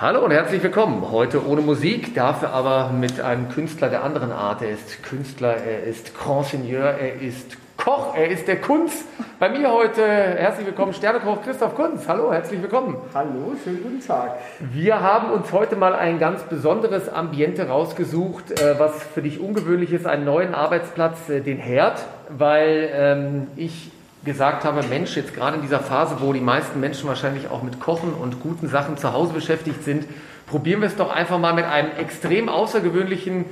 Hallo und herzlich willkommen. Heute ohne Musik, dafür aber mit einem Künstler der anderen Art. Er ist Künstler, er ist Grand Seigneur, er ist Koch, er ist der Kunz. Bei mir heute herzlich willkommen Sternekoch Christoph Kunz. Hallo, herzlich willkommen. Hallo, schönen guten Tag. Wir haben uns heute mal ein ganz besonderes Ambiente rausgesucht, äh, was für dich ungewöhnlich ist, einen neuen Arbeitsplatz, äh, den Herd, weil ähm, ich gesagt habe, Mensch, jetzt gerade in dieser Phase, wo die meisten Menschen wahrscheinlich auch mit Kochen und guten Sachen zu Hause beschäftigt sind, probieren wir es doch einfach mal mit einem extrem außergewöhnlichen,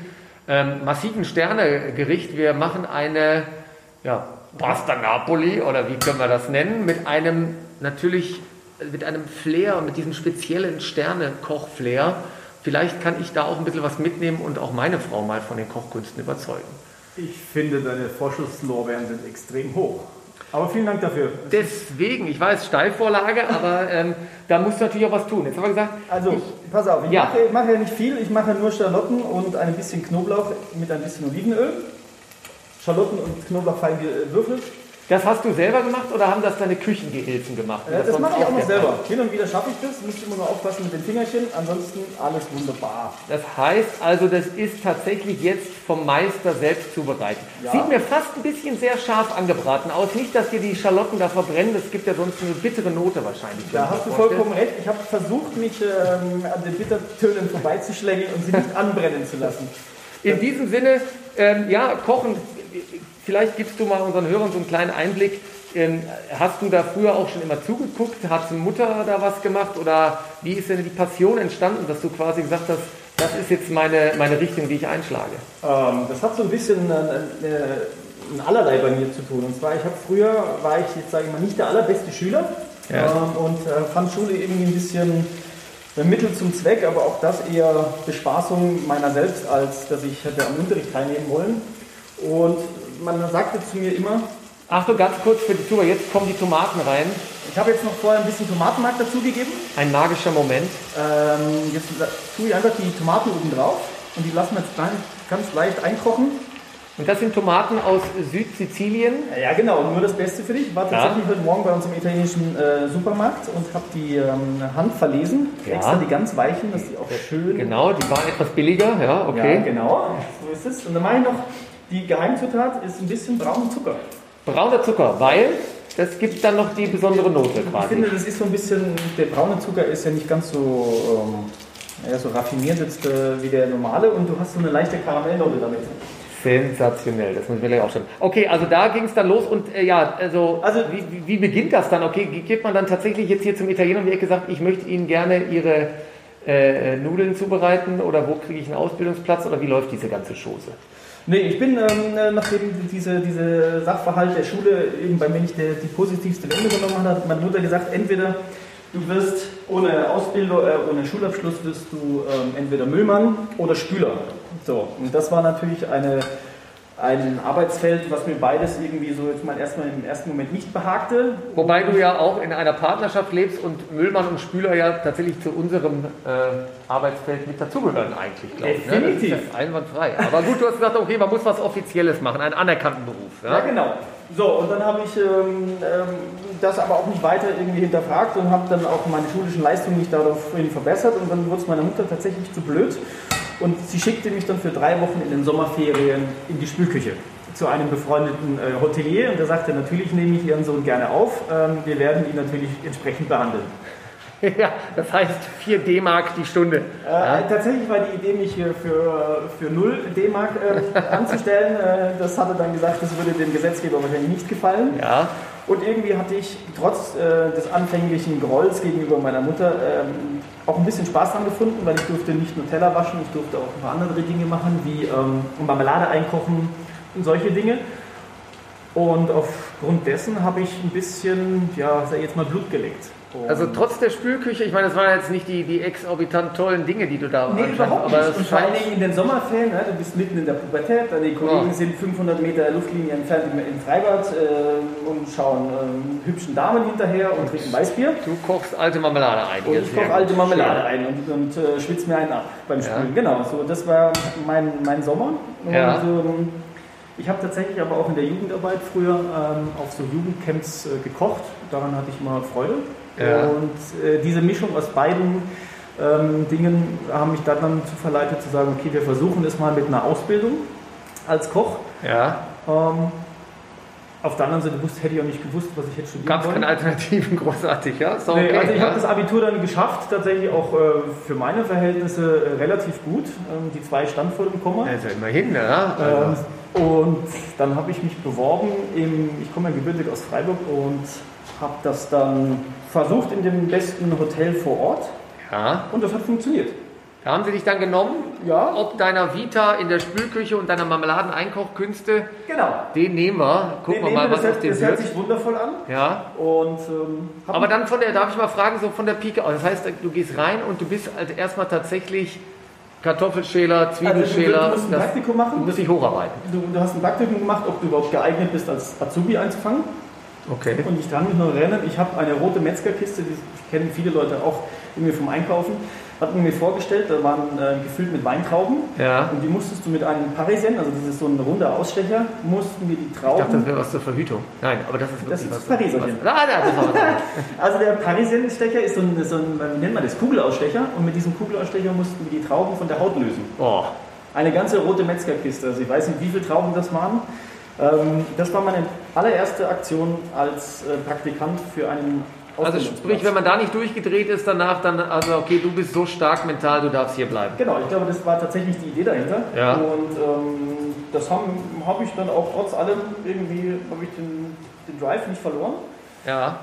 ähm, massiven Sternegericht. Wir machen eine ja, Pasta Napoli oder wie können wir das nennen, mit einem natürlich mit einem Flair, mit diesem speziellen Sterne-Koch-Flair. Vielleicht kann ich da auch ein bisschen was mitnehmen und auch meine Frau mal von den Kochkünsten überzeugen. Ich finde, deine Vorschusslorbeeren sind extrem hoch. Aber vielen Dank dafür. Deswegen, ich weiß, Steilvorlage, aber ähm, da musst du natürlich auch was tun. Jetzt haben wir gesagt. Also, ich, pass auf, ich, ja. mache, ich mache ja nicht viel. Ich mache nur Schalotten und ein bisschen Knoblauch mit ein bisschen Olivenöl. Schalotten und Knoblauch fein gewürfelt. Das hast du selber gemacht oder haben das deine Küchengehilfen gemacht? Äh, das, das mache ich auch noch selber. Hin und wieder schaffe ich das, müsste immer nur aufpassen mit den Fingerchen, ansonsten alles wunderbar. Das heißt also, das ist tatsächlich jetzt vom Meister selbst zubereitet. Ja. Sieht mir fast ein bisschen sehr scharf angebraten aus. Nicht, dass dir die Schalotten da verbrennen, das gibt ja sonst eine bittere Note wahrscheinlich. Da hast du vollkommen recht. Ich habe versucht, mich ähm, an den Bittertönen vorbeizuschlängeln und sie nicht anbrennen zu lassen. In diesem Sinne, ähm, ja, kochen Vielleicht gibst du mal unseren Hörern so einen kleinen Einblick. Hast du da früher auch schon immer zugeguckt? Hat Mutter da was gemacht? Oder wie ist denn die Passion entstanden, dass du quasi gesagt hast, das ist jetzt meine, meine Richtung, die ich einschlage? Ähm, das hat so ein bisschen äh, äh, ein allerlei bei mir zu tun. Und zwar, ich habe früher, war ich jetzt sage ich mal nicht der allerbeste Schüler ja. ähm, und äh, fand Schule irgendwie ein bisschen Mittel zum Zweck, aber auch das eher Bespaßung meiner selbst, als dass ich hätte am Unterricht teilnehmen wollen. Und man sagte zu mir immer. Achtung, ganz kurz für die Zuhörer, jetzt kommen die Tomaten rein. Ich habe jetzt noch vorher ein bisschen Tomatenmark dazugegeben. Ein magischer Moment. Ähm, jetzt tue ich einfach die Tomaten oben drauf und die lassen wir jetzt ganz leicht einkochen. Und das sind Tomaten aus Südsizilien? Ja, genau, nur das Beste für dich. Ich war tatsächlich ja. heute Morgen bei uns im italienischen äh, Supermarkt und habe die ähm, Hand verlesen. Ja. Extra die ganz weichen, dass die auch schön. Genau, die waren etwas billiger, ja, okay. Ja, genau, so ist es. Und dann mache ich noch die Geheimzutat ist ein bisschen brauner Zucker. Brauner Zucker, weil das gibt dann noch die besondere Note quasi. Ich finde, das ist so ein bisschen, der braune Zucker ist ja nicht ganz so, ähm, ja, so raffiniert jetzt, äh, wie der normale und du hast so eine leichte Karamellnote damit. Sensationell, das muss ich mir gleich auch schon. Okay, also da ging es dann los und äh, ja, also, also wie, wie, beginnt das dann? Okay, geht man dann tatsächlich jetzt hier zum Italiener und wie gesagt, ich möchte Ihnen gerne Ihre äh, Nudeln zubereiten oder wo kriege ich einen Ausbildungsplatz oder wie läuft diese ganze Chose? Nee, ich bin, ähm, äh, nachdem diese, diese Sachverhalt der Schule eben bei mir nicht der, die positivste Wende genommen hat, hat meine Mutter gesagt, entweder du wirst ohne Ausbildung, äh, ohne Schulabschluss wirst du ähm, entweder Müllmann oder Spüler. So, und das war natürlich eine ein Arbeitsfeld, was mir beides irgendwie so jetzt mal erstmal im ersten Moment nicht behagte. Wobei du ja auch in einer Partnerschaft lebst und Müllmann und Spüler ja tatsächlich zu unserem äh, Arbeitsfeld mit dazugehören eigentlich, glaube ich. Ne? Definitiv. Ne? einwandfrei. Aber gut, du hast gesagt, okay, man muss was Offizielles machen, einen anerkannten Beruf. Ja, ja genau. So, und dann habe ich ähm, ähm, das aber auch nicht weiter irgendwie hinterfragt und habe dann auch meine schulischen Leistungen nicht daraufhin verbessert und dann wurde es meiner Mutter tatsächlich zu blöd und sie schickte mich dann für drei Wochen in den Sommerferien in die Spülküche zu einem befreundeten äh, Hotelier und der sagte, natürlich nehme ich Ihren Sohn gerne auf, ähm, wir werden ihn natürlich entsprechend behandeln. Ja, das heißt 4 D-Mark die Stunde. Äh, ja. Tatsächlich war die Idee, mich für, für 0 D-Mark äh, anzustellen. Äh, das hatte dann gesagt, das würde dem Gesetzgeber wahrscheinlich nicht gefallen. Ja. Und irgendwie hatte ich trotz äh, des anfänglichen Grolls gegenüber meiner Mutter ähm, auch ein bisschen Spaß daran gefunden, weil ich durfte nicht nur Teller waschen, ich durfte auch ein paar andere Dinge machen, wie ähm, Marmelade einkochen und solche Dinge. Und aufgrund dessen habe ich ein bisschen, ja, sag jetzt mal Blut geleckt. Also trotz der Spülküche, ich meine, das waren jetzt nicht die, die exorbitant tollen Dinge, die du da Nee, überhaupt nicht. Und vor allem in den Sommerferien, ne, du bist mitten in der Pubertät, deine Kollegen oh. sind 500 Meter Luftlinie entfernt im, Freibad äh, und schauen äh, hübschen Damen hinterher und trinken Weißbier. Du kochst alte Marmelade ein. Und ich koche alte Marmelade ein und, und äh, schwitze mir einen ab beim Spülen. Ja. Genau, so das war mein, mein Sommer. Und, ja. ähm, ich habe tatsächlich aber auch in der Jugendarbeit früher ähm, auf so Jugendcamps äh, gekocht. Daran hatte ich immer Freude. Ja. Und äh, diese Mischung aus beiden ähm, Dingen haben mich dann, dann zu verleitet zu sagen, okay, wir versuchen es mal mit einer Ausbildung als Koch. Ja. Ähm, auf der anderen Seite wusste, hätte ich auch nicht gewusst, was ich hätte studieren Gab es keine Alternativen, großartig, ja? Doch Nee, okay, also ich ja? habe das Abitur dann geschafft, tatsächlich auch äh, für meine Verhältnisse äh, relativ gut. Ähm, die zwei stand vor dem Komma. Also immerhin, ja. Ähm, Also, und dann habe ich mich beworben, im, ich komme ja gebürtig aus Freiburg und habe das dann versucht in dem besten Hotel vor Ort ja. und das hat funktioniert. Da haben sie dich dann genommen, Ja. ob deiner Vita in der Spülküche und deiner Marmeladen-Einkochkünste, Genau. den nehmen wir. Gucken wir mal, was das, aus hört, dem das hört wird. sich wundervoll an Ja. und ähm, Aber dann von der, darf ich mal fragen, so von der Pike aus. Das heißt, du gehst rein und du bist halt erstmal tatsächlich Kartoffelschäler, also du, du Zwiebelschäler. musst ein Praktikum du machen. musst dich hocharbeiten. Du, du hast ein Praktikum gemacht, ob du überhaupt geeignet bist, als Azubi einzufangen. Okay. Und ich kann mich noch erinnern, ich habe eine rote Metzgerkiste, die kennen viele Leute auch irgendwie vom Einkaufen, hat man mir vorgestellt, da waren äh, gefüllt mit Weintrauben Ja. und die musstest du mit einem Parisien, also das ist so ein runder Ausstecher, mussten wir die Ich dachte, das Trauben, wäre was zur Verhütung. Nein, aber das ist Das wirklich ist was. Pariserchen. was- Ah, das war was also der Parisienstecher ist so ein, so ein, wie nennt man das, Kugelausstecher und mit diesem Kugelausstecher mussten wir die Trauben von der Haut lösen. Oh, Eine ganze rote Metzgerkiste, also ich weiß nicht, wie viele Trauben das waren. Ähm, das war meine allererste Aktion als äh, Praktikant für einen also sprich, wenn man da nicht durchgedreht ist danach, dann, also okay, du bist so stark mental, du darfst hier bleiben. Genau, ich glaube, das war tatsächlich die Idee dahinter. Ja. Und ähm, das habe hab ich dann auch trotz allem irgendwie, habe ich den, den Drive nicht verloren. Ja.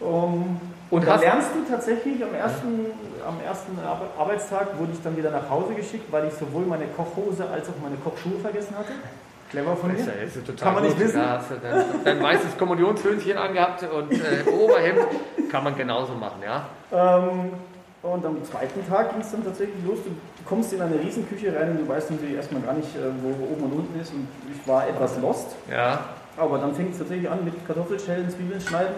Ähm, Und da lernst du tatsächlich am ersten, am ersten Ar- Arbeitstag wurde ich dann wieder nach Hause geschickt, weil ich sowohl meine Kochhose als auch meine Kochschuhe vergessen hatte. Clever von Das ist total Kann man nicht wissen. Da hast du dein, dein weißes Kommunionshöhnchen angehabt und äh, Oberhemd kann man genauso machen, ja. Ähm, und am zweiten Tag ging es dann tatsächlich los. Du kommst in eine Riesenküche rein und du weißt irgendwie erstmal gar nicht, äh, wo oben und unten ist. Und ich war etwas lost. Ja. Aber dann fängt es tatsächlich an mit Kartoffelschellen, Zwiebeln schneiden.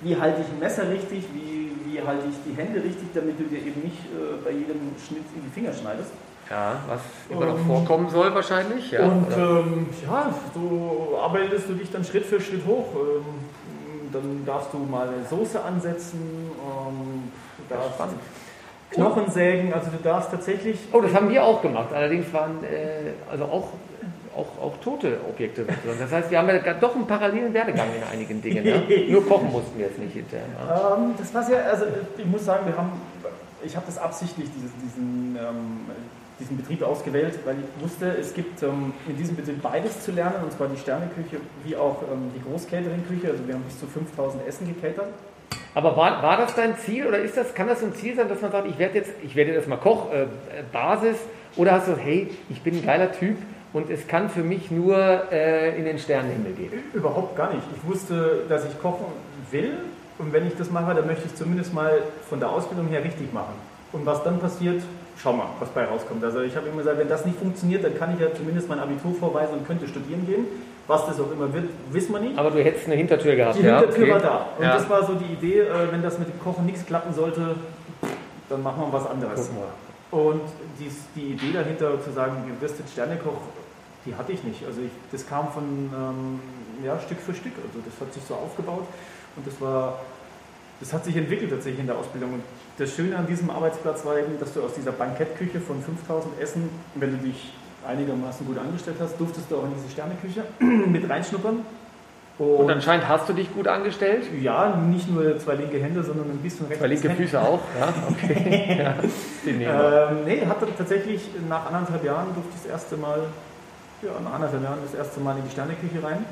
Wie halte ich ein Messer richtig? Wie, wie halte ich die Hände richtig, damit du dir eben nicht äh, bei jedem Schnitt in die Finger schneidest? Ja, was immer noch Ähm, vorkommen soll wahrscheinlich. Ja, und ähm, ja, so arbeitest du dich dann Schritt für Schritt hoch. Ähm, dann darfst du mal eine Soße ansetzen, ähm, darfst. Knochen sägen, also du darfst tatsächlich. Oh, das haben wir auch gemacht. Allerdings waren äh, also auch, auch, auch tote Objekte. Das heißt, wir haben ja doch einen parallelen Werdegang in einigen Dingen. Ja? Nur kochen mussten wir jetzt nicht hinterher. Ja? Ähm, das war sehr, also ich muss sagen, wir haben, ich habe das absichtlich, dieses, diesen, ähm, diesen Betrieb ausgewählt, weil ich wusste, es gibt ähm, in diesem Betrieb beides zu lernen, und zwar die Sterneküche wie auch ähm, die Großcatering-Küche. Also wir haben bis zu 5000 Essen gecatert. Aber war, war das dein Ziel oder ist das, kann das ein Ziel sein, dass man sagt, ich werde jetzt, ich werde jetzt mal Koch, äh, Basis, oder hast du hey, ich bin ein geiler Typ und es kann für mich nur äh, in den Sternenhimmel gehen? Überhaupt gar nicht. Ich wusste, dass ich kochen will und wenn ich das mache, dann möchte ich es zumindest mal von der Ausbildung her richtig machen. Und was dann passiert, schau mal, was bei rauskommt. Also ich habe immer gesagt, wenn das nicht funktioniert, dann kann ich ja zumindest mein Abitur vorweisen und könnte studieren gehen. Was das auch immer wird, wissen wir nicht. Aber du hättest eine Hintertür gehabt, Die ja? Hintertür okay. war da. Und Ja. das war so die Idee, äh, wenn das mit dem Kochen nichts klappen sollte, dann machen wir was anderes. Und dies, die Idee dahinter zu sagen, du wirst jetzt Sternekoch, die hatte ich nicht. Also ich, das kam von ähm, ja, Stück für Stück. Also das hat sich so aufgebaut und das war, das hat sich entwickelt tatsächlich in der Ausbildung. Und das Schöne an diesem Arbeitsplatz war eben, dass du aus dieser Bankettküche von 5000 Essen, wenn du dich einigermaßen gut angestellt hast, durftest du auch in diese Sterneküche mit reinschnuppern. Und anscheinend hast du dich gut angestellt. ja, nicht nur zwei linke Hände, sondern ein bisschen rechts. Zwei linke Füße auch, ja, okay. ja. Ähm, nee, hat dann tatsächlich nach anderthalb Jahren durfte ich das erste Mal, ja, nach anderthalb Jahren das erste Mal in die Sterneküche rein.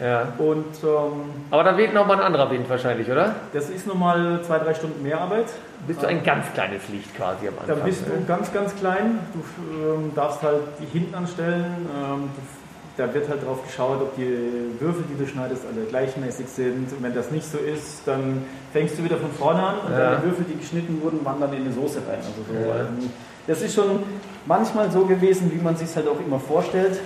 Ja. Und ähm, Aber da weht nochmal ein anderer Wind wahrscheinlich, oder? das ist nochmal zwei, drei Stunden mehr Arbeit. Bist du ein ganz kleines Licht quasi am Da Anfang. bist du ne? ganz, ganz klein. Du ähm, darfst halt die hinten anstellen. Ähm, da wird halt drauf geschaut, ob die Würfel, die du schneidest, alle gleichmäßig sind. Und wenn das nicht so ist, dann fängst du wieder von vorne an und Ja. deine Würfel, die geschnitten wurden, wandern in die Soße rein. Also so, Ja. ähm, das ist schon manchmal so gewesen, wie man sich halt auch immer vorstellt.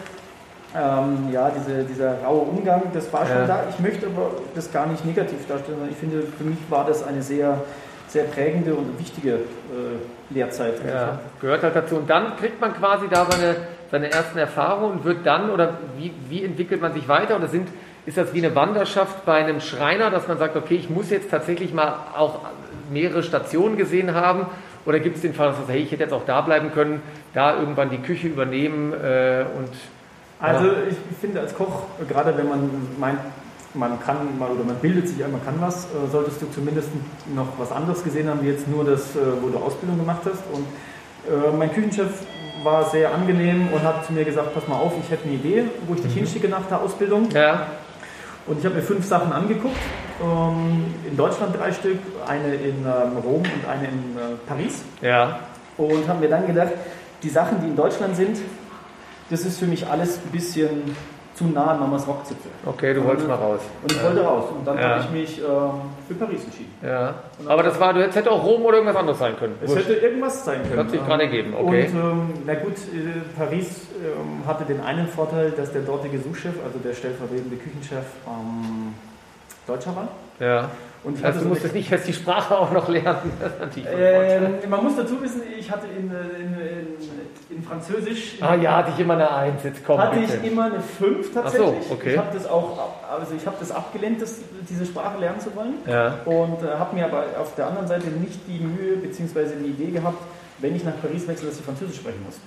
Ähm, ja, diese, dieser raue Umgang, das war schon Ja. da. Ich möchte aber das gar nicht negativ darstellen, sondern ich finde, für mich war das eine sehr, sehr prägende und wichtige äh, Lehrzeit. Ja, gehört halt dazu. Und dann kriegt man quasi da seine, seine ersten Erfahrungen und wird dann, oder wie, wie entwickelt man sich weiter? Oder sind, ist das wie eine Wanderschaft bei einem Schreiner, dass man sagt, okay, ich muss jetzt tatsächlich mal auch mehrere Stationen gesehen haben? Oder gibt es den Fall, dass du sagst, hey, ich hätte jetzt auch da bleiben können, da irgendwann die Küche übernehmen äh, und. Also ich finde als Koch, gerade wenn man meint, man kann mal oder man bildet sich man kann was, äh, solltest du zumindest noch was anderes gesehen haben, wie jetzt nur das, äh, wo du Ausbildung gemacht hast. Und äh, mein Küchenchef war sehr angenehm und hat zu mir gesagt, pass mal auf, ich hätte eine Idee, wo ich dich mhm. hinschicke nach der Ausbildung. Ja. Und ich habe mir fünf Sachen angeguckt. Ähm, in Deutschland drei Stück, eine in ähm, Rom und eine in Paris. Ja. Und habe mir dann gedacht, die Sachen, die in Deutschland sind, das ist für mich alles ein bisschen zu nah an Mamas Rockzipfel. Okay, du wolltest mal raus. Und ich ja. wollte raus. Und dann ja. habe ich mich äh, für Paris entschieden. Ja. Aber das war, du hättest hätte auch Rom oder irgendwas anderes sein können. Es hätte irgendwas sein können. Hat sich gerade ergeben, okay. Und ähm, na gut, äh, Paris ähm, hatte den einen Vorteil, dass der dortige Suchchef, also der stellvertretende Küchenchef, ähm, Deutscher war. Ja. Und also du musstest nicht fest die Sprache auch noch lernen. Ähm, man muss dazu wissen, ich hatte in, in, in, in Französisch. Ah ja, hatte ich immer eine Eins. Jetzt komm, Hatte bitte. ich immer eine Fünf tatsächlich. Ach so, okay. Ich habe das auch, also ich habe das abgelehnt, das, diese Sprache lernen zu wollen. Ja. Und äh, habe mir aber auf der anderen Seite nicht die Mühe bzw. die Idee gehabt, wenn ich nach Paris wechsle, dass ich Französisch sprechen muss.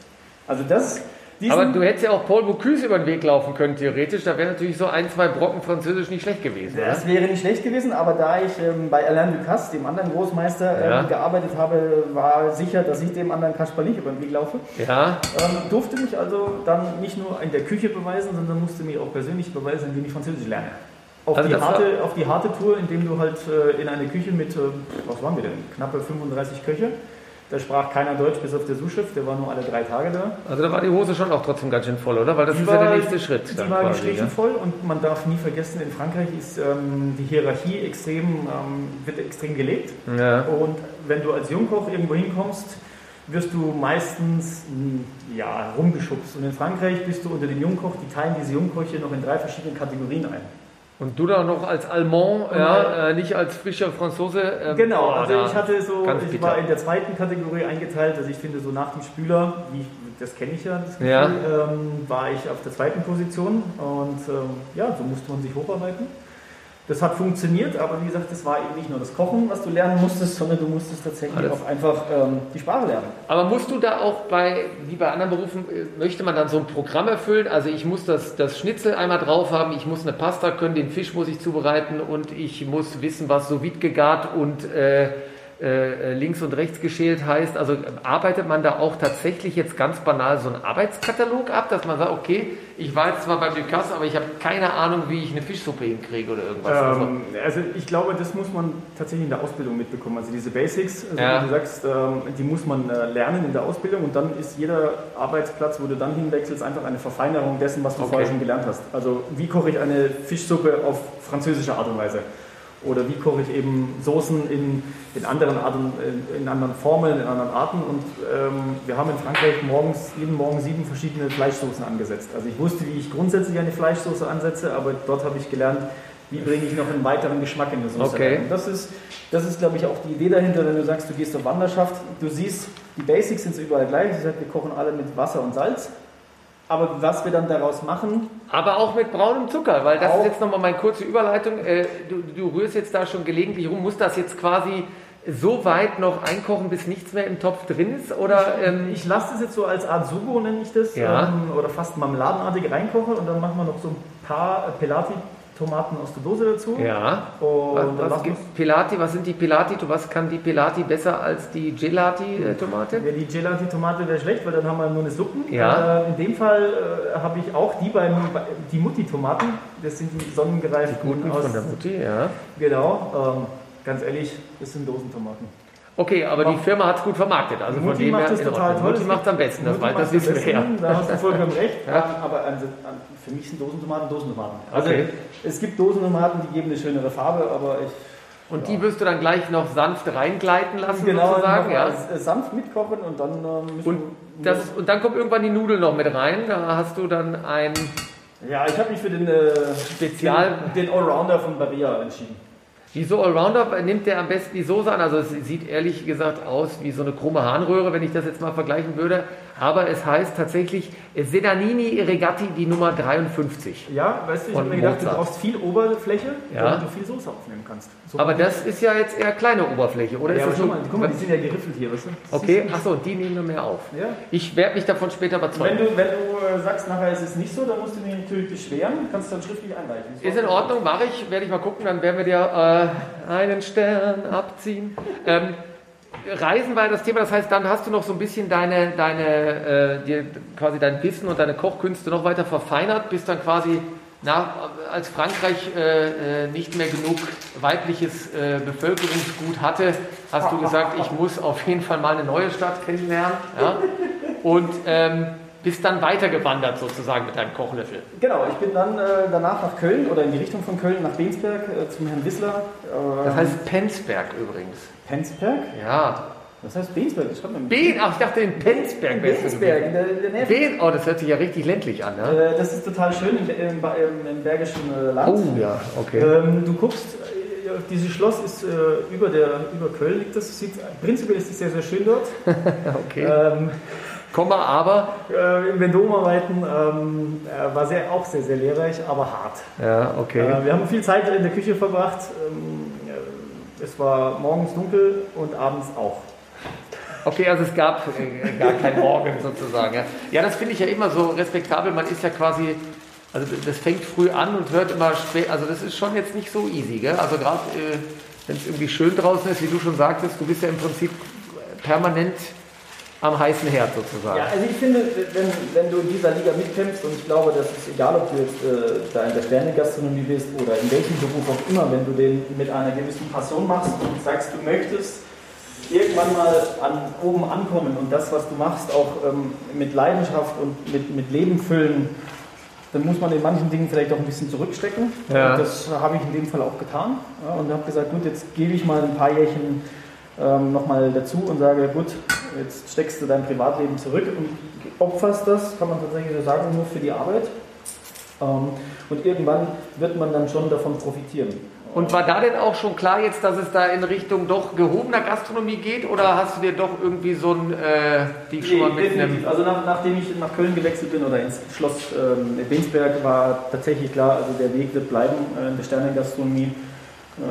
Also das aber du hättest ja auch Paul Bocuse über den Weg laufen können, theoretisch. Da wäre natürlich so ein, zwei Brocken Französisch nicht schlecht gewesen. Ja, das wäre nicht schlecht gewesen, aber da ich ähm, bei Alain Ducasse, dem anderen Großmeister, ähm, ja. gearbeitet habe, war sicher, dass ich dem anderen Kasper nicht über den Weg laufe. Ja. Ähm, durfte mich also dann nicht nur in der Küche beweisen, sondern musste mich auch persönlich beweisen, indem ich Französisch lerne. Auf, also die harte, auf die harte Tour, indem du halt äh, in eine Küche mit, äh, was waren wir denn, knappe 35 Köche, da sprach keiner Deutsch bis auf der Suchschiff, der war nur alle drei Tage da. Also da war die Hose schon auch trotzdem ganz schön voll, oder? Weil das die ist war, ja der nächste Schritt. Die war quasi, ja? voll und man darf nie vergessen, in Frankreich ist ähm, die Hierarchie extrem, ähm, wird extrem gelebt. Ja. Und wenn du als Jungkoch irgendwo hinkommst, wirst du meistens ja, rumgeschubst. Und in Frankreich bist du unter den Jungkoch, die teilen diese Jungkoche noch in drei verschiedene Kategorien ein. Und du da noch als Allemand, ja, äh, nicht als frischer Franzose. Ähm, genau, oh, also ich hatte so, ich war in der zweiten Kategorie eingeteilt, also ich finde so nach dem Spüler, wie, das kenne ich ja, das Gefühl, ja. Ähm, war ich auf der zweiten Position und ähm, ja, so musste man sich hocharbeiten. Das hat funktioniert, aber wie gesagt, das war eben nicht nur das Kochen, was du lernen musstest, sondern du musstest tatsächlich Alles. auch einfach ähm, die Sprache lernen. Aber musst du da auch bei, wie bei anderen Berufen, äh, möchte man dann so ein Programm erfüllen? Also ich muss das, das Schnitzel einmal drauf haben, ich muss eine Pasta können, den Fisch muss ich zubereiten und ich muss wissen, was so vide gegart und äh, äh, links und rechts geschält heißt. Also arbeitet man da auch tatsächlich jetzt ganz banal so einen Arbeitskatalog ab, dass man sagt, okay, ich war jetzt zwar beim Ducasse, aber ich habe keine Ahnung, wie ich eine Fischsuppe hinkriege oder irgendwas. Ähm, also ich glaube, das muss man tatsächlich in der Ausbildung mitbekommen. Also diese Basics, also ja. wie du sagst, ähm, die muss man äh, lernen in der Ausbildung und dann ist jeder Arbeitsplatz, wo du dann hinwechselst, einfach eine Verfeinerung dessen, was du okay. vorher schon gelernt hast. Also wie koche ich eine Fischsuppe auf französische Art und Weise? Oder wie koche ich eben Soßen in, in anderen Arten, in, in anderen Formeln, in anderen Arten. Und ähm, wir haben in Frankreich morgens, jeden Morgen sieben verschiedene Fleischsoßen angesetzt. Also ich wusste, wie ich grundsätzlich eine Fleischsoße ansetze, aber dort habe ich gelernt, wie bringe ich noch einen weiteren Geschmack in eine Soße okay. Und das ist, das ist, glaube ich, auch die Idee dahinter, wenn du sagst, du gehst auf Wanderschaft, du siehst, die Basics sind überall gleich. Ich sage, wir kochen alle mit Wasser und Salz. Aber was wir dann daraus machen. Aber auch mit braunem Zucker, weil das ist jetzt nochmal meine kurze Überleitung. Äh, du, du, rührst jetzt da schon gelegentlich rum. Muss das jetzt quasi so weit noch einkochen, bis nichts mehr im Topf drin ist? Oder, ich, ähm, ich lasse das jetzt so als Art Sugo, nenne ich das. Ja. Ähm, oder fast marmeladenartig reinkochen und dann machen wir noch so ein paar Pelati Tomaten aus der Dose dazu. Ja. Und was, was gibt Pelati? Was sind die Pelati? Was kann die Pelati besser als die Gelati-Tomate? Ja, die Gelati-Tomate wäre schlecht, weil dann haben wir nur eine Suppe. Ja. Äh, in dem Fall äh, habe ich auch die beim die Mutti-Tomaten. Das sind die sonnengereiften. Die guten aus, von der Mutti, ja. Genau. Ähm, ganz ehrlich, das sind Dosentomaten. Okay, aber die Firma hat es gut vermarktet. Also Mutti von dem macht es total toll. Mutti macht es am besten, das, weiß, das wissen wir ja. Da hast du vollkommen recht. Ja. Aber für mich sind Dosentomaten Dosentomaten. Also okay. es gibt Dosentomaten, die geben eine schönere Farbe, aber ich... Und die wirst du dann gleich noch sanft reingleiten lassen, genau, sozusagen? Ja. sanft mitkochen und dann... Äh, und, das, und dann kommt irgendwann die Nudel noch mit rein. Da hast du dann ein... Ja, ich habe mich für den, äh, Spezial den, den Allrounder von Barilla entschieden. Wieso Allrounder nimmt der am besten die Soße an? Also es sieht ehrlich gesagt aus wie so eine krumme Harnröhre, wenn ich das jetzt mal vergleichen würde. Aber es heißt tatsächlich Sedanini Regatti die Nummer 53. Ja, weißt du, ich habe mir gedacht, Mozart. du brauchst viel Oberfläche, Ja. damit du viel Soße aufnehmen kannst. So. Aber das ist ja jetzt eher kleine Oberfläche, oder? ja, ist aber mal, guck mal, die sind ja geriffelt hier, weißt du? Okay, achso, die nehmen wir mehr auf. Ja. Ich werde mich davon später Wenn überzeugen. du, wenn du äh, sagst, nachher ist es nicht so, dann musst du dich natürlich beschweren, kannst du dann schriftlich einreichen. Ist in Ordnung, mache ich, werde ich mal gucken, dann werden wir dir äh, einen Stern abziehen. Ähm, Reisen war das Thema, das heißt, dann hast du noch so ein bisschen deine, deine äh, quasi dein Wissen und deine Kochkünste noch weiter verfeinert, bist dann quasi nach, als Frankreich äh, äh, nicht mehr genug weibliches äh, Bevölkerungsgut hatte, hast du gesagt, ich muss auf jeden Fall mal eine neue Stadt kennenlernen. Ja? Und ähm, bist dann weitergewandert sozusagen mit deinem Kochlöffel. Genau, ich bin dann äh, danach nach Köln oder in die Richtung von Köln nach Bensberg äh, zum Herrn Wissler. Äh, Das heißt Penzberg übrigens. Penzberg? Ja. Was heißt Bensberg? Das schreibt man Ben, ach, ich dachte in Penzberg Bensberg, in der, in der Nähe. Ben, oh, das hört sich ja richtig ländlich an, ne? Äh, das ist total schön im, im, im, im Bergischen äh, Land. Oh, ja, okay. Ähm, du guckst, äh, dieses Schloss ist äh, über, der, über Köln liegt das. Sieht, prinzipiell ist es sehr, sehr schön dort. Okay. Ähm, Komma, aber. äh, Im Vendoma-Weiten ähm, äh, war sehr, auch sehr, sehr lehrreich, aber hart. Ja, okay. Äh, wir haben viel Zeit in der Küche verbracht. Ähm, äh, es war morgens dunkel und abends auch. Okay, also es gab äh, gar kein Morgen sozusagen. Ja, ja das finde ich ja immer so respektabel. Man ist ja quasi, also das fängt früh an und hört immer spät. Also das ist schon jetzt nicht so easy, gell? Also gerade äh, wenn es irgendwie schön draußen ist, wie du schon sagtest, du bist ja im Prinzip permanent am heißen Herd sozusagen. Ja, also ich finde, wenn, wenn du in dieser Liga mitkämpfst, und ich glaube, das ist egal, ob du jetzt äh, da in der Sternegastronomie bist oder in welchem Beruf auch immer, wenn du den mit einer gewissen Passion machst und sagst, du möchtest irgendwann mal an, oben ankommen und das, was du machst, auch ähm, mit Leidenschaft und mit, mit Leben füllen, dann muss man in manchen Dingen vielleicht auch ein bisschen zurückstecken. Ja. Und das habe ich in dem Fall auch getan ja, und habe gesagt, gut, jetzt gebe ich mal ein paar Jährchen ähm, nochmal dazu und sage, gut, jetzt steckst du dein Privatleben zurück und opferst das, kann man tatsächlich so sagen, nur für die Arbeit. Ähm, und irgendwann wird man dann schon davon profitieren. Und war da denn auch schon klar jetzt, dass es da in Richtung doch gehobener Gastronomie geht oder hast du dir doch irgendwie so ein, äh, schon mal Nee, mit einem... definitiv. Also nach, nachdem ich nach Köln gewechselt bin oder ins Schloss ähm, Bensberg, war tatsächlich klar, also der Weg wird bleiben äh, in der Sternengastronomie. Äh,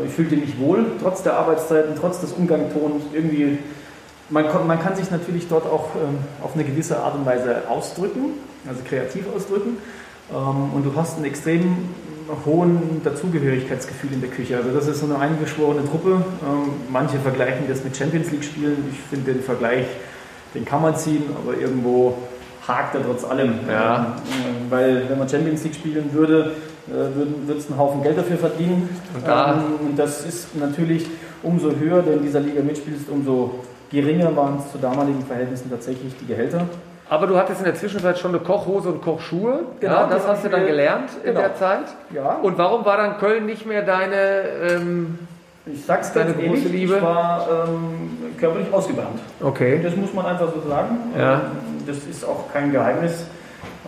ich fühlte mich wohl, trotz der Arbeitszeiten, trotz des Umgangtons. Irgendwie, man, man kann sich natürlich dort auch ähm, auf eine gewisse Art und Weise ausdrücken, also kreativ ausdrücken. Ähm, und du hast einen extrem hohen Dazugehörigkeitsgefühl in der Küche. Also das ist so eine eingeschworene Truppe. Ähm, manche vergleichen das mit Champions League Spielen. Ich finde den Vergleich, den kann man ziehen, aber irgendwo hakt er trotz allem. Ja. Weil wenn man Champions League spielen würde, äh, würdest du einen Haufen Geld dafür verdienen. Und da- Ähm, und das ist natürlich umso höher, du in dieser Liga mitspielst, umso geringer waren es zu damaligen Verhältnissen tatsächlich die Gehälter. Aber du hattest in der Zwischenzeit schon eine Kochhose und Kochschuhe. Genau, ja, das hast du dann gelernt in genau. der Zeit. Ja. Und warum war dann Köln nicht mehr deine... Ähm, Ich sag's Deine ganz große ehrlich, Liebe? ich war ähm, körperlich ausgebrannt. okay. Das muss man einfach so sagen. Ja. Ähm, Das ist auch kein Geheimnis.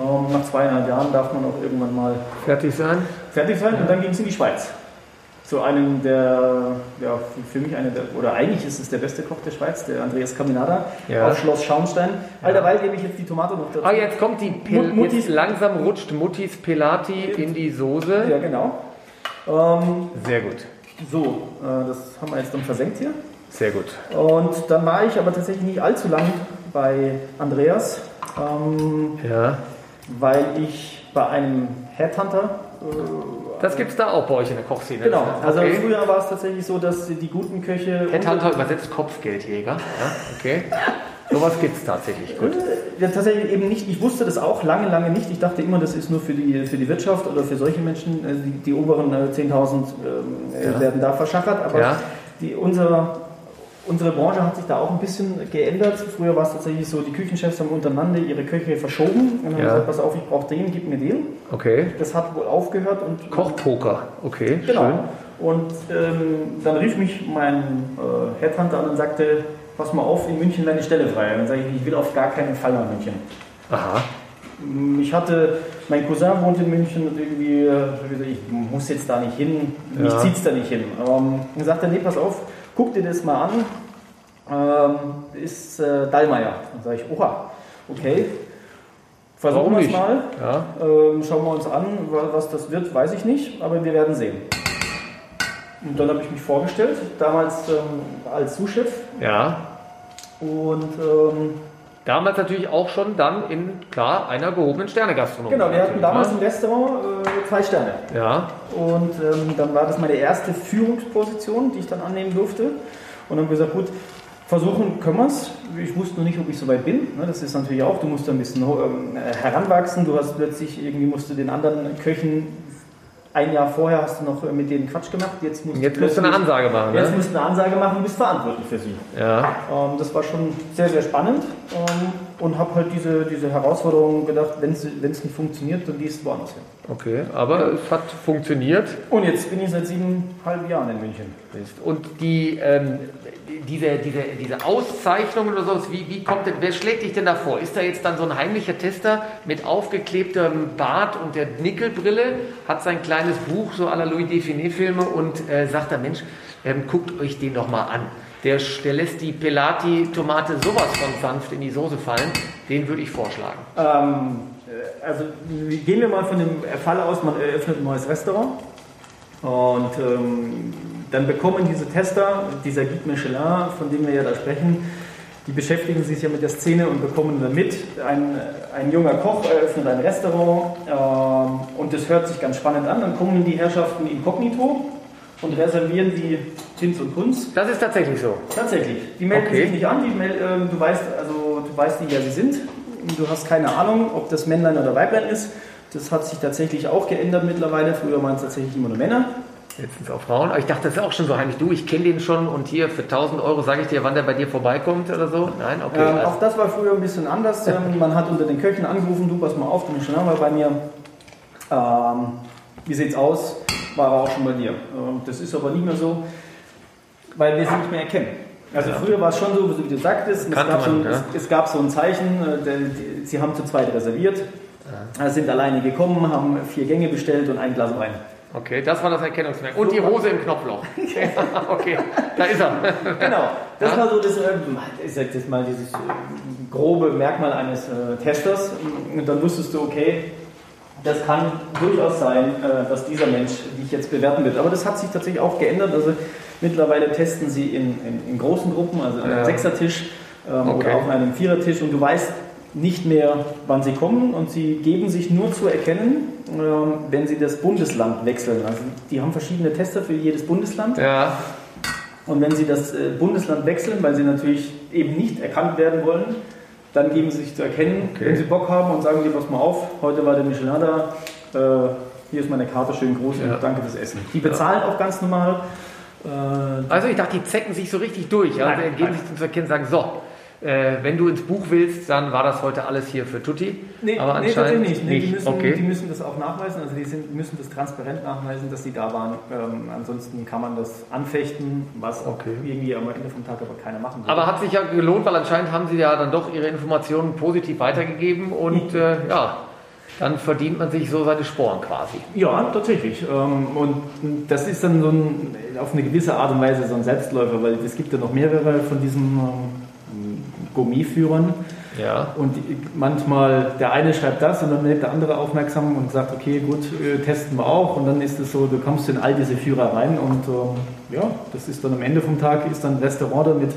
Ähm, Nach zweieinhalb Jahren darf man auch irgendwann mal Fertig sein? fertig sein und dann ging es in die Schweiz. Zu einem der, ja, für mich einer der, oder eigentlich ist es der beste Koch der Schweiz, der Andreas Caminada, Ja. auf Schloss Schaumstein. Alterweil gebe ich jetzt die Tomate noch dazu. Ah, jetzt kommt die Pil Mut- Muttis- langsam rutscht Muttis Pelati in die Soße. Ja, genau. Ähm, Sehr gut. so, äh, das haben wir jetzt dann versenkt hier. Sehr gut. Und dann war ich aber tatsächlich nicht allzu lang bei Andreas, ähm, Ja. Weil ich bei einem Headhunter. Äh, Das gibt's da auch bei euch in der Kochszene. genau, also okay. früher war es tatsächlich so, dass die guten Köche. Headhunter übersetzt Kopfgeldjäger. Ja, okay. Sowas gibt's tatsächlich. Gut. Ja, tatsächlich eben nicht. Ich wusste das auch lange, lange nicht. Ich dachte immer, das ist nur für die, für die Wirtschaft oder für solche Menschen. äh, Die, die oberen äh, 10.000 ähm, äh, Ja. werden da verschachert. Aber Ja. die, unser, unsere Branche hat sich da auch ein bisschen geändert. Früher war es tatsächlich so, die Küchenchefs haben untereinander ihre Köche verschoben und haben Ja. gesagt, pass auf, ich brauche den, gib mir den. Okay. Das hat wohl aufgehört und Kochpoker. Okay. Genau. Und ähm, dann rief mich mein äh, Headhunter an und sagte, pass mal auf, in München wäre eine Stelle frei. Und dann sage ich, ich will auf gar keinen Fall nach München. Schön. Aha. Ich hatte, mein Cousin wohnt in München und irgendwie, äh, ich muss jetzt da nicht hin, ja. mich zieht es da nicht hin. Ähm, dann sagt er, nee, pass auf, guck dir das mal an, ähm, ist äh, Dallmayr. Dann sage ich, oha, okay. Versuchen wir es mal. Ja. Ähm, schauen wir uns an, was das wird, weiß ich nicht, aber wir werden sehen. Und dann habe ich mich vorgestellt, damals ähm, als Sous-Chef. Ja. Und ähm, damals natürlich auch schon dann in, klar, einer gehobenen Sterne-Gastronomie. Genau, wir hatten damals ne? im Restaurant äh, zwei Sterne. Ja. Und ähm, dann war das meine erste Führungsposition, die ich dann annehmen durfte. Und dann haben wir gesagt, gut, versuchen können wir es. Ich wusste noch nicht, ob ich so weit bin. Ne? Das ist natürlich auch, du musst ein bisschen ähm, heranwachsen. Du hast plötzlich irgendwie musst du den anderen Köchen ein Jahr vorher hast du noch mit denen Quatsch gemacht, jetzt musst, jetzt musst du eine Ansage machen. Jetzt ne? musst du eine Ansage machen und bist verantwortlich für sie. Ja. Ähm, das war schon sehr, sehr spannend ähm, und habe halt diese, diese Herausforderung gedacht, wenn es nicht funktioniert, dann gehst du woanders hin. Okay, aber ja. es hat funktioniert. Und jetzt bin ich seit siebeneinhalb Jahren in München. Und die, ähm, diese, diese, diese Auszeichnungen oder so, wie, wie kommt denn, wer schlägt dich denn da vor? Ist da jetzt dann so ein heimlicher Tester mit aufgeklebtem Bart und der Nickelbrille, hat sein kleines Buch, so à la Louis Define-Filme und äh, sagt da, Mensch, ähm, guckt euch den doch mal an. Der, der lässt die Pelati-Tomate sowas von sanft in die Soße fallen. Den würde ich vorschlagen. Ähm, äh, also gehen wir mal von dem Fall aus, man eröffnet ein neues Restaurant und ähm, dann bekommen diese Tester, dieser Guide Michelin, von dem wir ja da sprechen, die beschäftigen sich ja mit der Szene und bekommen dann mit. Ein, ein junger Koch eröffnet ein Restaurant äh, und das hört sich ganz spannend an. Dann kommen die Herrschaften inkognito und reservieren die Tinz und Kunst. Das ist tatsächlich so. Tatsächlich. Die melden okay. sich nicht an, die meld, äh, du, weißt, also, du weißt nicht, wer sie sind. Du hast keine Ahnung, ob das Männlein oder Weiblein ist. Das hat sich tatsächlich auch geändert mittlerweile. Früher waren es tatsächlich immer nur Männer. Jetzt sind es auch Frauen. Aber ich dachte, das ist auch schon so heimlich. Du, ich kenne den schon und hier für 1000 Euro sage ich dir, wann der bei dir vorbeikommt oder so. Nein, okay. Ähm, also. Auch das war früher ein bisschen anders. Ähm, man hat unter den Köchen angerufen, du pass mal auf, du bist schon einmal bei mir. Ähm, wie sieht's aus? War er auch schon bei dir. Ähm, das ist aber nicht mehr so, weil wir sie nicht mehr erkennen. Also ja. früher war es schon so, wie du sagtest, es gab, man, so, ja. es, es gab, so, ein Zeichen, äh, die, sie haben zu zweit reserviert, ja. sind alleine gekommen, haben vier Gänge bestellt und ein Glas Wein. Okay, das war das Erkennungsmerkmal. Und die Hose im Knopfloch. okay, da ist er. genau, das war so das, ähm, ist jetzt mal dieses äh, grobe Merkmal eines äh, Testers. Und dann wusstest du, okay, das kann durchaus sein, äh, dass dieser Mensch dich jetzt bewerten wird. Aber das hat sich tatsächlich auch geändert. Also mittlerweile testen sie in, in, in großen Gruppen, also an einem ja. Sechsertisch ähm, okay. oder auch an einem Vierertisch. Und du weißt nicht mehr, wann sie kommen und sie geben sich nur zu erkennen, ähm, wenn sie das Bundesland wechseln. Also die haben verschiedene Tester für jedes Bundesland. Ja. Und wenn sie das äh, Bundesland wechseln, weil sie natürlich eben nicht erkannt werden wollen, dann geben sie sich zu erkennen, okay. wenn sie Bock haben und sagen, sie, pass mal auf, heute war der Michelin da, äh, hier ist meine Karte schön groß ja. und danke fürs Essen. Die bezahlen ja. auch ganz normal. Äh, also ich dachte, die zecken sich so richtig durch. Ja? Nein, geben sich zu erkennen und sagen, so, äh, wenn du ins Buch willst, dann war das heute alles hier für Tutti. Nee, aber nee, anscheinend nicht. Nee, nicht. Die, müssen, okay. die müssen das auch nachweisen, also die sind, müssen das transparent nachweisen, dass sie da waren. Ähm, ansonsten kann man das anfechten, was okay. irgendwie am Ende vom Tag aber keiner machen will. Aber hat sich ja gelohnt, weil anscheinend haben sie ja dann doch ihre Informationen positiv weitergegeben und äh, ja dann verdient man sich so seine Sporen quasi. Ja, tatsächlich. Ähm, und das ist dann so ein, auf eine gewisse Art und Weise so ein Selbstläufer, weil es gibt ja noch mehrere von diesem Gourmetführern. Ja. Und manchmal der eine schreibt das und dann wird der andere aufmerksam und sagt, okay, gut, äh, testen wir auch. Und dann ist es so, du kommst in all diese Führer rein und ähm, ja, das ist dann am Ende vom Tag ist dann ein Restaurant dann mit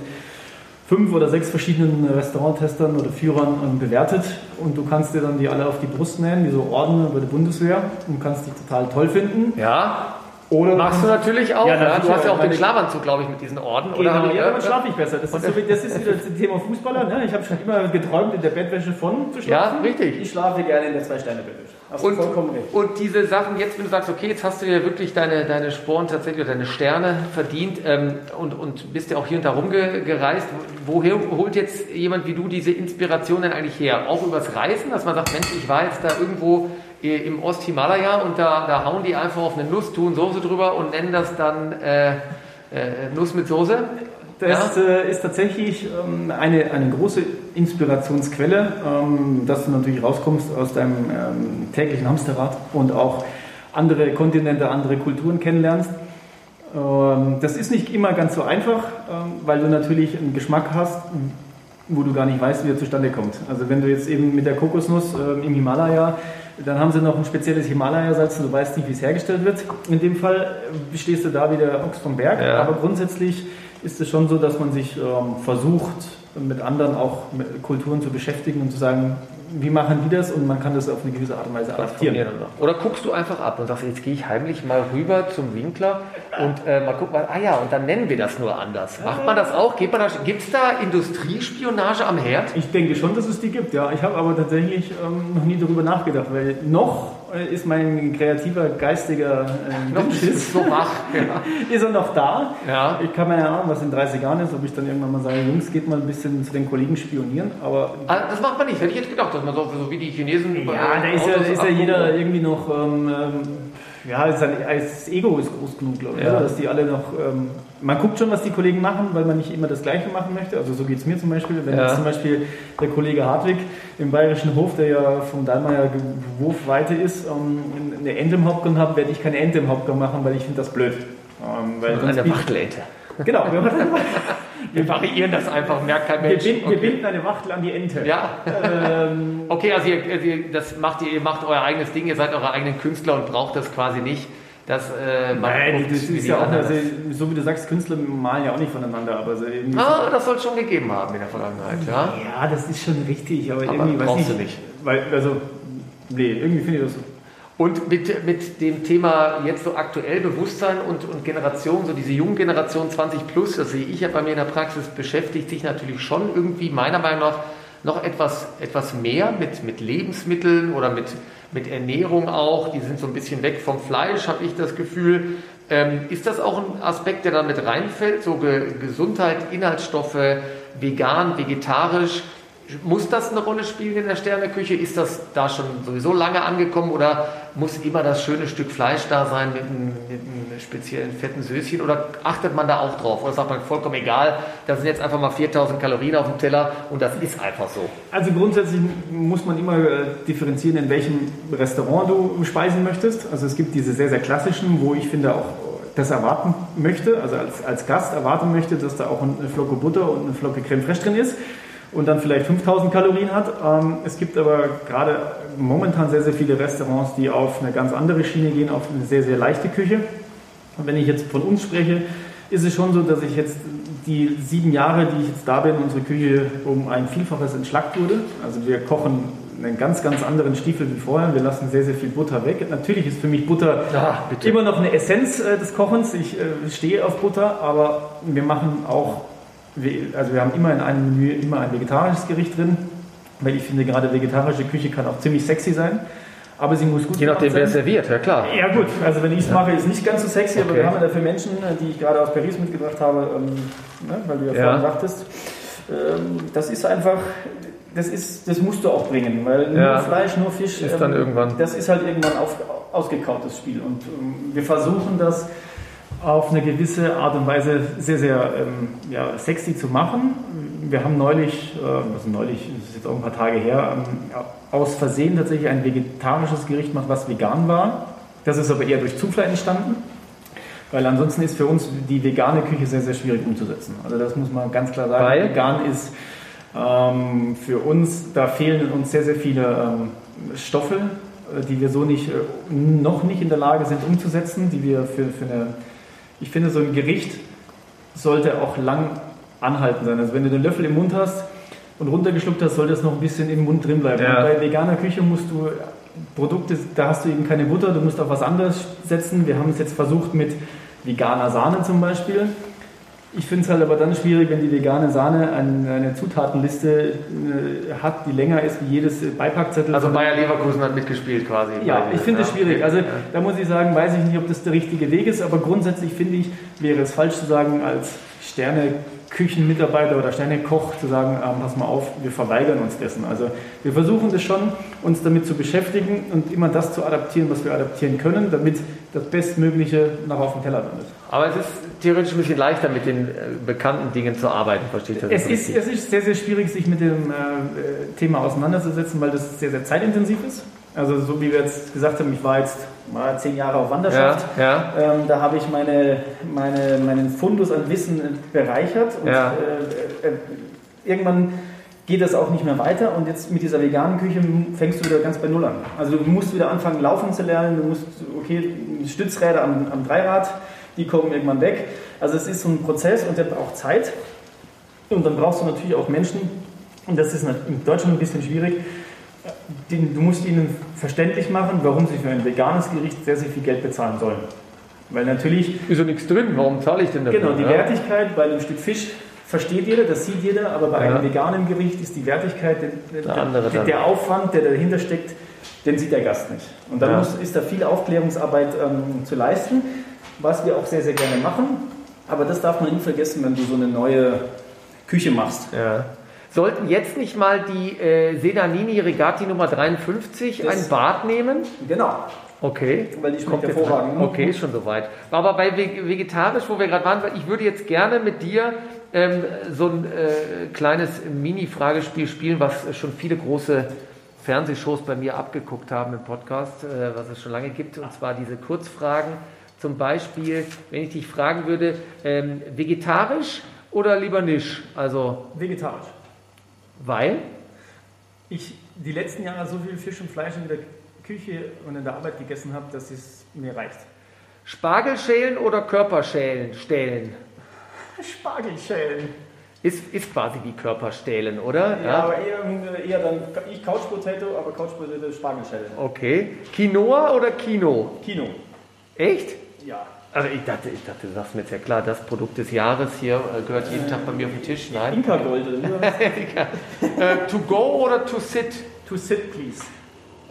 fünf oder sechs verschiedenen Restauranttestern oder Führern ähm, bewertet und du kannst dir dann die alle auf die Brust nähen, wie so Orden bei der Bundeswehr und kannst dich total toll finden. Ja. Oder Machst du natürlich auch. Ja, ja. Du hast ja auch den Schlafanzug, glaube ich, mit diesen Orden. Genau, oder ja, damit schlafe ich besser. Das ist, so, das ist wieder das Thema Fußballer. Ne? Ich habe schon immer geträumt, in der Bettwäsche von zu schlafen. Ja, richtig. Ich schlafe gerne in der Zwei-Sterne-Bettwäsche. Und, und, diese Sachen, jetzt wenn du sagst, okay, jetzt hast du dir wirklich deine, deine Sporen tatsächlich oder deine Sterne verdient ähm, und, und bist ja auch hier und da rumgereist. Woher holt jetzt jemand wie du diese Inspiration denn eigentlich her? Auch übers Reisen, dass man sagt, Mensch, ich war jetzt da irgendwo im Osthimalaya und da, da hauen die einfach auf eine Nuss, tun Soße drüber und nennen das dann äh, äh, Nuss mit Soße? Das ja. äh, ist tatsächlich ähm, eine, eine große Inspirationsquelle, ähm, dass du natürlich rauskommst aus deinem ähm, täglichen Hamsterrad und auch andere Kontinente, andere Kulturen kennenlernst. Ähm, das ist nicht immer ganz so einfach, ähm, weil du natürlich einen Geschmack hast, wo du gar nicht weißt, wie er zustande kommt. Also wenn du jetzt eben mit der Kokosnuss äh, im Himalaya, dann haben sie noch ein spezielles Himalaya-Salz und du weißt nicht, wie es hergestellt wird. In dem Fall stehst du da wie der Ochs vom Berg, ja. aber grundsätzlich ist es schon so, dass man sich ähm, versucht, mit anderen auch mit Kulturen zu beschäftigen und zu sagen, wie machen die das und man kann das auf eine gewisse Art und Weise adaptieren. Oder guckst du einfach ab und sagst, jetzt gehe ich heimlich mal rüber zum Winkler und äh, mal gucken, ah ja, und dann nennen wir das nur anders. Macht man das auch? Gibt es da Industriespionage am Herd? Ich denke schon, dass es die gibt, ja. Ich habe aber tatsächlich ähm, noch nie darüber nachgedacht, weil noch ist mein kreativer, geistiger äh, Wunsch ist, so wach, ja. ist er noch da. Ja. Ich kann mir ja Ahnung, was in 30 Jahren ist, ob ich dann irgendwann mal sage, Jungs, geht mal ein bisschen zu den Kollegen spionieren. Aber ah, das macht man nicht, hätte ich jetzt gedacht, dass man so, so wie die Chinesen. Ja, da ist ja, ist ja jeder irgendwie noch. Ähm, ähm ja, das Ego ist groß genug, glaube ich, ja. dass die alle noch. Ähm, man guckt schon, was die Kollegen machen, weil man nicht immer das Gleiche machen möchte. Also so geht es mir zum Beispiel. Wenn ja. jetzt zum Beispiel der Kollege Hartwig im Bayerischen Hof, der ja vom Dahlmeier Wurfweite ist, ähm, eine Ente im Hauptgang hat, werde ich keine Ente im Hauptgang machen, weil ich finde das blöd. Ähm, weil eine Wachtelente. Genau. Wir variieren das einfach, merkt kein Mensch. Wir binden, okay. wir binden eine Wachtel an die Ente. Ja. Ähm. okay, also ihr, das macht ihr, ihr macht euer eigenes Ding, ihr seid eure eigenen Künstler und braucht das quasi nicht. Dass, äh, Nein, das ist ja auch, also, so wie du sagst, Künstler malen ja auch nicht voneinander. Aber so ah, das soll es schon gegeben haben in der Vergangenheit, ja? Ja, das ist schon richtig, aber, aber irgendwie weiß ich, du nicht. Weil, also, nee, irgendwie finde ich das so. Und mit, mit dem Thema jetzt so aktuell Bewusstsein und, und Generation, so diese jungen Generation 20 plus, das sehe ich ja bei mir in der Praxis, beschäftigt sich natürlich schon irgendwie meiner Meinung nach noch etwas, etwas mehr mit, mit Lebensmitteln oder mit, mit Ernährung auch. Die sind so ein bisschen weg vom Fleisch, habe ich das Gefühl. Ähm, ist das auch ein Aspekt, der da mit reinfällt? So Ge Gesundheit, Inhaltsstoffe, vegan, vegetarisch? Muss das eine Rolle spielen in der Sterneküche? Ist das da schon sowieso lange angekommen oder muss immer das schöne Stück Fleisch da sein mit einem, mit einem, speziellen fetten Söschen oder achtet man da auch drauf? Oder sagt man vollkommen egal, da sind jetzt einfach mal 4000 Kalorien auf dem Teller und das ist einfach so? Also grundsätzlich muss man immer äh, differenzieren, in welchem Restaurant du speisen möchtest. Also es gibt diese sehr, sehr klassischen, wo ich finde auch das erwarten möchte, also als, als Gast erwarten möchte, dass da auch eine Flocke Butter und eine Flocke Creme Fraiche drin ist und dann vielleicht 5000 Kalorien hat. Ähm, es gibt aber gerade momentan sehr, sehr viele Restaurants, die auf eine ganz andere Schiene gehen, auf eine sehr, sehr leichte Küche. Und wenn ich jetzt von uns spreche, ist es schon so, dass ich jetzt die sieben Jahre, die ich jetzt da bin, unsere Küche um ein Vielfaches entschlackt wurde. Also wir kochen einen ganz, ganz anderen Stiefel wie vorher. Wir lassen sehr, sehr viel Butter weg. Natürlich ist für mich Butter ja, immer noch eine Essenz äh, des Kochens. Ich äh, stehe auf Butter, aber wir machen auch also wir haben immer in einem Menü immer ein vegetarisches Gericht drin, weil ich finde, gerade vegetarische Küche kann auch ziemlich sexy sein. Aber sie muss gut Je nachdem, wer serviert, ja klar. Ja gut, also wenn ich es ja. mache, ist es nicht ganz so sexy, okay. aber wir haben ja dafür Menschen, die ich gerade aus Paris mitgebracht habe, ähm, ne, weil du ja, ja. vorhin sagtest, ähm, das ist einfach, das, ist, das musst du auch bringen, weil nur ja. Fleisch, nur Fisch, ist ähm, dann irgendwann. das ist halt irgendwann auf, ausgekautes Spiel. Und ähm, wir versuchen das auf eine gewisse Art und Weise sehr, sehr ähm, ja, sexy zu machen. Wir haben neulich, äh, also neulich, das ist jetzt auch ein paar Tage her, ähm, aus Versehen tatsächlich ein vegetarisches Gericht gemacht, was vegan war. Das ist aber eher durch Zufall entstanden, weil ansonsten ist für uns die vegane Küche sehr, sehr schwierig umzusetzen. Also das muss man ganz klar sagen. Weil? Vegan ist ähm, für uns, da fehlen uns sehr, sehr viele ähm, Stoffe, äh, die wir so nicht, äh, noch nicht in der Lage sind umzusetzen, die wir für, für eine ich finde, so ein Gericht sollte auch lang anhalten sein. Also wenn du den Löffel im Mund hast und runtergeschluckt hast, sollte es noch ein bisschen im Mund drin bleiben. Ja. Bei veganer Küche musst du Produkte, da hast du eben keine Butter, du musst auf was anderes setzen. Wir haben es jetzt versucht mit veganer Sahne zum Beispiel. Ich finde es halt aber dann schwierig, wenn die vegane Sahne eine, Zutatenliste äh, hat, die länger ist wie jedes Beipackzettel. Also Bayer Leverkusen hat mitgespielt quasi. Ja, ich finde es ja, schwierig. Also da muss ich sagen, weiß ich nicht, ob das der richtige Weg ist, aber grundsätzlich finde ich, wäre es falsch zu sagen, als Sterne Küchenmitarbeiter oder Sternekoch zu sagen, ähm, pass mal auf, wir verweigern uns dessen. Also wir versuchen das schon, uns damit zu beschäftigen und immer das zu adaptieren, was wir adaptieren können, damit das Bestmögliche noch auf dem Teller landet. Aber es ist theoretisch ein bisschen leichter, mit den äh, bekannten Dingen zu arbeiten, versteht ihr das? Es ist, es ist sehr, sehr schwierig, sich mit dem äh, Thema auseinanderzusetzen, weil das sehr, sehr zeitintensiv ist. Also so wie wir jetzt gesagt haben, ich war jetzt mal zehn Jahre auf Wanderschaft. Ja, ja. Ähm, da habe ich meine, meine, meinen Fundus an Wissen bereichert und ja. äh, äh, irgendwann geht das auch nicht mehr weiter und jetzt mit dieser veganen Küche fängst du wieder ganz bei Null an. Also du musst wieder anfangen laufen zu lernen, du musst, okay, Stützräder am, am Dreirad, die kommen irgendwann weg. Also es ist so ein Prozess und der braucht Zeit und dann brauchst du natürlich auch Menschen und das ist in Deutschland ein bisschen schwierig, du musst ihnen verständlich machen, warum sie für ein veganes Gericht sehr, sehr viel Geld bezahlen sollen. Weil natürlich. Ist ja nichts drin, warum zahle ich denn dafür? Genau, die ja? Wertigkeit bei einem Stück Fisch versteht jeder, das sieht jeder, aber bei ja. einem veganen Gericht ist die Wertigkeit, der, der, der, der, Aufwand, der dahinter steckt, den sieht der Gast nicht. Und dann ja. muss, ist da viel Aufklärungsarbeit ähm, zu leisten, was wir auch sehr, sehr gerne machen. Aber das darf man nie vergessen, wenn du so eine neue Küche machst. Ja. Sollten jetzt nicht mal die äh, Sedanini Regati Nummer 53 das ein Bad nehmen? Genau. Okay. Weil die schmeckt hervorragend. Okay, ist schon soweit. Aber bei vegetarisch, wo wir gerade waren, ich würde jetzt gerne mit dir ähm, so ein äh, kleines Mini-Fragespiel spielen, was schon viele große Fernsehshows bei mir abgeguckt haben im Podcast, äh, was es schon lange gibt, und zwar diese Kurzfragen. Zum Beispiel, wenn ich dich fragen würde, ähm, vegetarisch oder lieber nicht? Also vegetarisch. Weil? Ich die letzten Jahre so viel Fisch und Fleisch in der Küche und in der Arbeit gegessen habe, dass es mir reicht. Spargelschälen oder Körperschälen stellen? Spargelschälen. Ist, ist quasi wie Körperstählen, oder? Ja, ja, aber eher, eher dann, ich Couch Potato, aber Couch Potato Spargelschälen. Okay. Quinoa oder Kino? Kino. Echt? Ja. Also ich dachte, ich dachte, du sagst mir jetzt ja klar, das Produkt des Jahres hier äh, gehört jeden Tag bei mir auf den Tisch. Nein. Inka Gold, oder? äh, to go oder to sit? To sit, please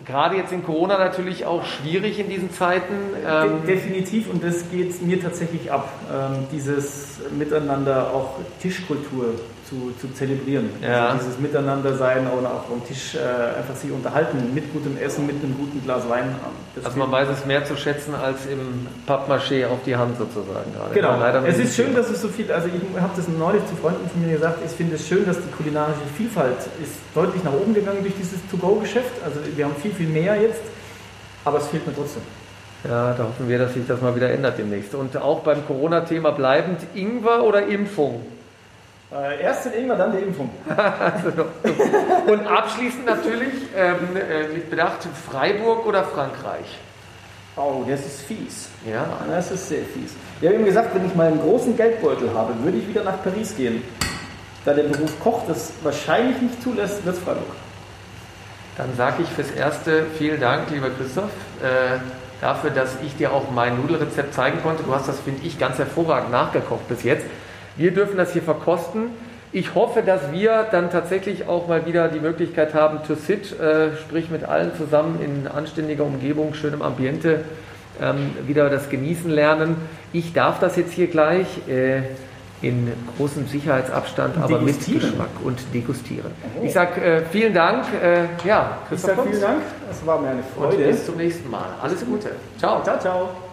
gerade jetzt in Corona natürlich auch schwierig in diesen Zeiten. Ähm Definitiv und das geht mir tatsächlich ab, ähm, dieses Miteinander auch Tischkultur zu, zu zelebrieren. Ja. Also dieses Miteinandersein und auch am Tisch äh, einfach sich unterhalten mit gutem Essen, mit einem guten Glas Wein. Also man weiß es mehr zu schätzen als im Pappmaché auf die Hand sozusagen gerade. Genau. Leider es ist schön, dass es so viel, also ich habe das neulich zu Freunden von mir gesagt, ich finde es schön, dass die kulinarische Vielfalt ist deutlich nach oben gegangen durch dieses To-Go-Geschäft. Also wir haben viel, viel mehr jetzt, aber es fehlt mir trotzdem. Ja, da hoffen wir, dass sich das mal wieder ändert demnächst. Und auch beim Corona-Thema bleibend, Ingwer oder Impfung? Äh, erst den Ingwer, dann die Impfung. und abschließend natürlich ähm, äh, mit Bedacht Freiburg oder Frankreich? Oh, das ist fies. Ja. Das ist sehr fies. Ich habe ihm gesagt, wenn ich mal einen großen Geldbeutel habe, würde ich wieder nach Paris gehen. Da der Beruf Koch das wahrscheinlich nicht zulässt, wird es Freiburg. Dann sage ich fürs Erste vielen Dank, lieber Christoph, äh, dafür, dass ich dir auch mein Nudelrezept zeigen konnte. Du hast das, finde ich, ganz hervorragend nachgekocht bis jetzt. Wir dürfen das hier verkosten. Ich hoffe, dass wir dann tatsächlich auch mal wieder die Möglichkeit haben, to sit, äh, sprich mit allen zusammen in anständiger Umgebung, schönem Ambiente, ähm, wieder das Genießen lernen. Ich darf das jetzt hier gleich äh, in großem Sicherheitsabstand, aber mit Geschmack und degustieren. Oh. Ich sage äh, vielen Dank. Äh, ja, Christoph. Ich sage vielen Dank. Es war mir eine Freude. Und bis zum nächsten Mal. Alles Gute. Ciao. Ciao, ciao.